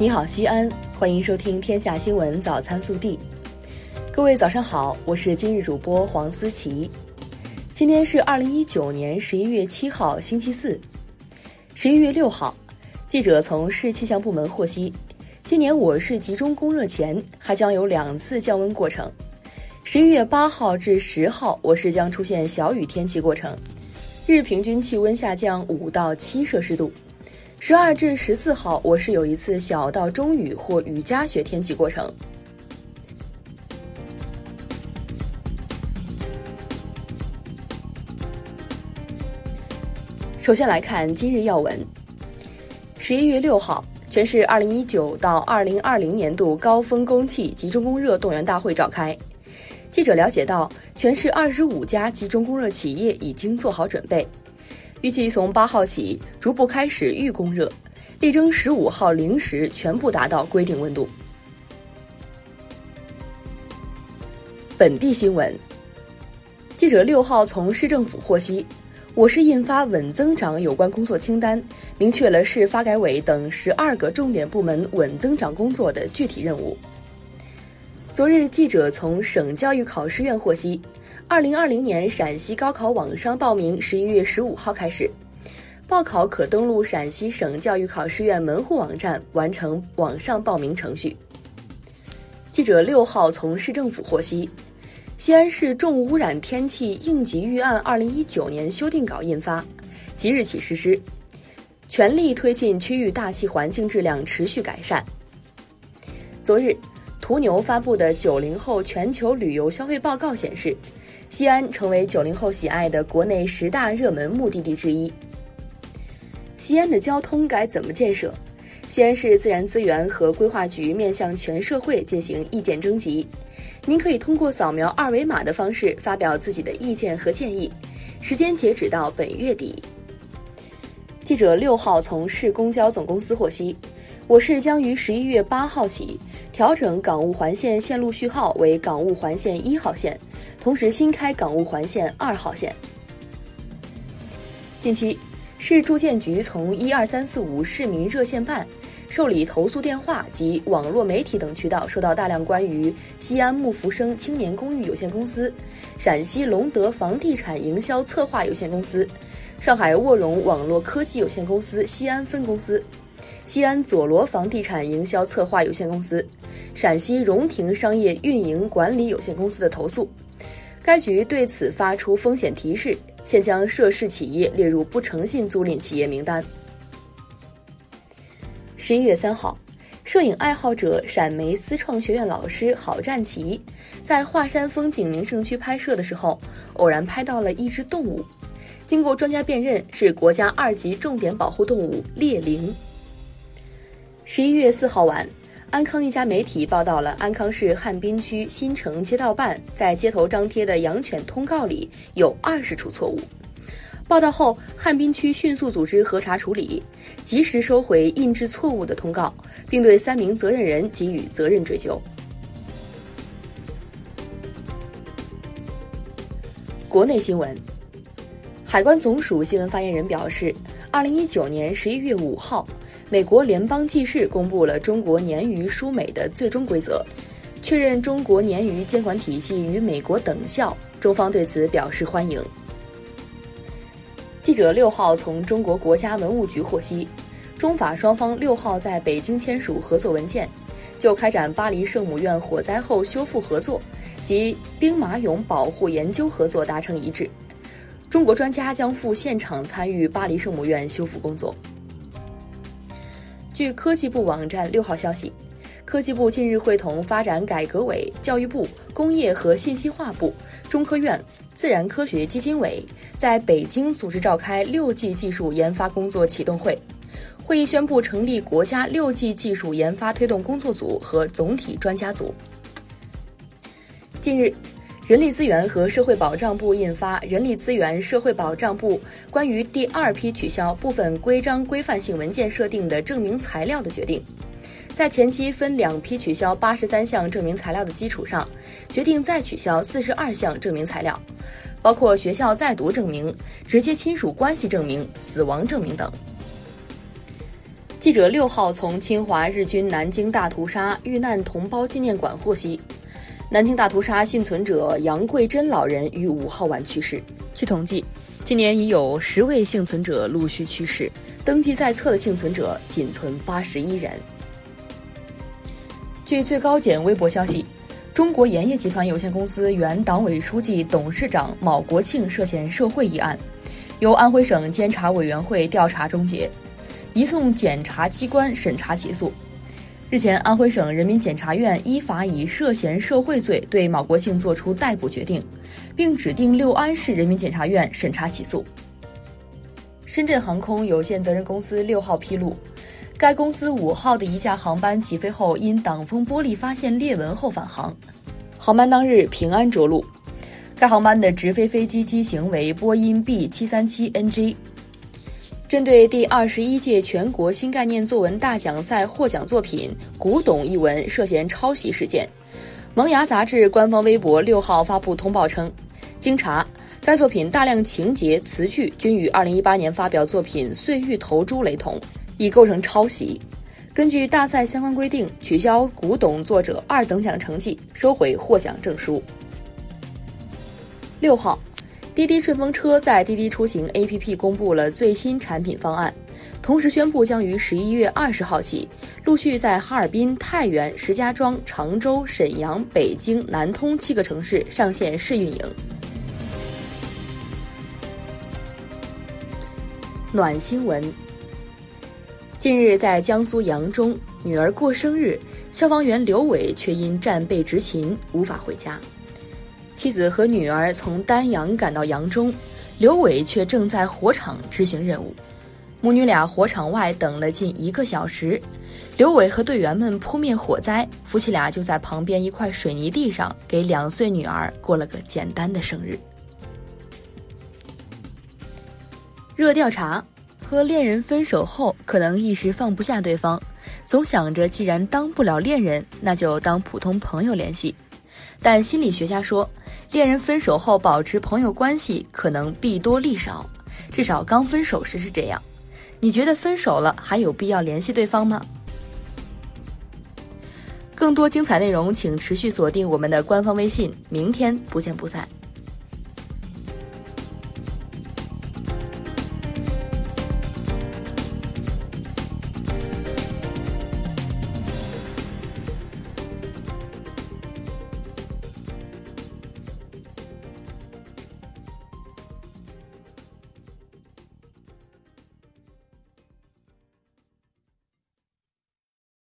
你好，西安，欢迎收听《天下新闻早餐速递》。各位早上好，我是今日主播黄思琪。今天是二零一九年十一月七号，星期四。十一月六号，记者从市气象部门获悉，今年我市集中供热前还将有两次降温过程。十一月八号至十号，我市将出现小雨天气过程，日平均气温下降五到七摄氏度。十二至十四号，我市有一次小到中雨或雨夹雪天气过程。首先来看今日要闻。十一月六号，全市二零一九到二零二零年度高峰供气集中供热动员大会召开。记者了解到，全市二十五家集中供热企业已经做好准备。预计从八号起逐步开始预供热，力争十五号零时全部达到规定温度。本地新闻，记者六号从市政府获悉，我市印发稳增长有关工作清单，明确了市发改委等十二个重点部门稳增长工作的具体任务。昨日，记者从省教育考试院获悉。二零二零年陕西高考网上报名，十一月十五号开始报考，可登录陕西省教育考试院门户网站完成网上报名程序。记者六号从市政府获悉，西安市重污染天气应急预案二零一九年修订稿印发，即日起实施，全力推进区域大气环境质量持续改善。昨日，途牛发布的九零后全球旅游消费报告显示。西安成为九零后喜爱的国内十大热门目的地之一。西安的交通该怎么建设？西安市自然资源和规划局面向全社会进行意见征集，您可以通过扫描二维码的方式发表自己的意见和建议，时间截止到本月底。记者六号从市公交总公司获悉。我市将于十一月八号起调整港务环线线路序号为港务环线一号线，同时新开港务环线二号线。近期，市住建局从一二三四五市民热线办、受理投诉电话及网络媒体等渠道收到大量关于西安木福生青年公寓有限公司、陕西隆德房地产营销策划有限公司、上海沃融网络科技有限公司西安分公司。西安佐罗房地产营销策划有限公司、陕西荣庭商业运营管理有限公司的投诉，该局对此发出风险提示，现将涉事企业列入不诚信租赁企业名单。十一月三号，摄影爱好者陕媒思创学院老师郝占奇在华山风景名胜区拍摄的时候，偶然拍到了一只动物，经过专家辨认，是国家二级重点保护动物猎羚。十一月四号晚，安康一家媒体报道了安康市汉滨区新城街道办在街头张贴的养犬通告里有二十处错误。报道后，汉滨区迅速组织核查处理，及时收回印制错误的通告，并对三名责任人给予责任追究。国内新闻，海关总署新闻发言人表示，二零一九年十一月五号。美国联邦记事公布了中国鲶鱼输美的最终规则，确认中国鲶鱼监管体系与美国等效。中方对此表示欢迎。记者六号从中国国家文物局获悉，中法双方六号在北京签署合作文件，就开展巴黎圣母院火灾后修复合作及兵马俑保护研究合作达成一致。中国专家将赴现场参与巴黎圣母院修复工作。据科技部网站六号消息，科技部近日会同发展改革委、教育部、工业和信息化部、中科院、自然科学基金委在北京组织召开六 G 技术研发工作启动会。会议宣布成立国家六 G 技术研发推动工作组和总体专家组。近日。人力资源和社会保障部印发《人力资源社会保障部关于第二批取消部分规章规范性文件设定的证明材料的决定》，在前期分两批取消八十三项证明材料的基础上，决定再取消四十二项证明材料，包括学校在读证明、直接亲属关系证明、死亡证明等。记者六号从侵华日军南京大屠杀遇难同胞纪念馆获悉，南京大屠杀幸存者杨桂珍老人于五号晚去世。据统计，今年已有十位幸存者陆续去世，登记在册的幸存者仅存八十一人。据最高检微博消息。中国盐业集团有限公司原党委书记、董事长铆国庆涉嫌受贿一案，由安徽省监察委员会调查终结，移送检察机关审查起诉。日前，安徽省人民检察院依法以涉嫌受贿罪对铆国庆作出逮捕决定，并指定六安市人民检察院审查起诉。深圳航空有限责任公司六号披露。该公司五号的一架航班起飞后，因挡风玻璃发现裂纹后返航，航班当日平安着陆。该航班的直飞飞机机型为波音 B 七三七 NG。针对第二十一届全国新概念作文大奖赛获奖作品《古董》一文涉嫌抄袭事件，萌芽杂志官方微博六号发布通报称，经查，该作品大量情节词句均与二零一八年发表作品《碎玉投珠》雷同。已构成抄袭。根据大赛相关规定，取消古董作者二等奖成绩，收回获奖证书。六号，滴滴顺风车在滴滴出行 APP 公布了最新产品方案，同时宣布将于十一月二十号起，陆续在哈尔滨、太原、石家庄、常州、沈阳、北京、南通七个城市上线试运营。暖新闻。近日，在江苏扬州，女儿过生日，消防员刘伟却因战备执勤无法回家。妻子和女儿从丹阳赶到扬中，刘伟却正在火场执行任务。母女俩火场外等了近一个小时，刘伟和队员们扑灭火灾，夫妻俩就在旁边一块水泥地上给两岁女儿过了个简单的生日。热调查。和恋人分手后，可能一时放不下对方，总想着既然当不了恋人，那就当普通朋友联系。但心理学家说，恋人分手后保持朋友关系可能弊多利少，至少刚分手时是这样。你觉得分手了还有必要联系对方吗？更多精彩内容，请持续锁定我们的官方微信。明天不见不散。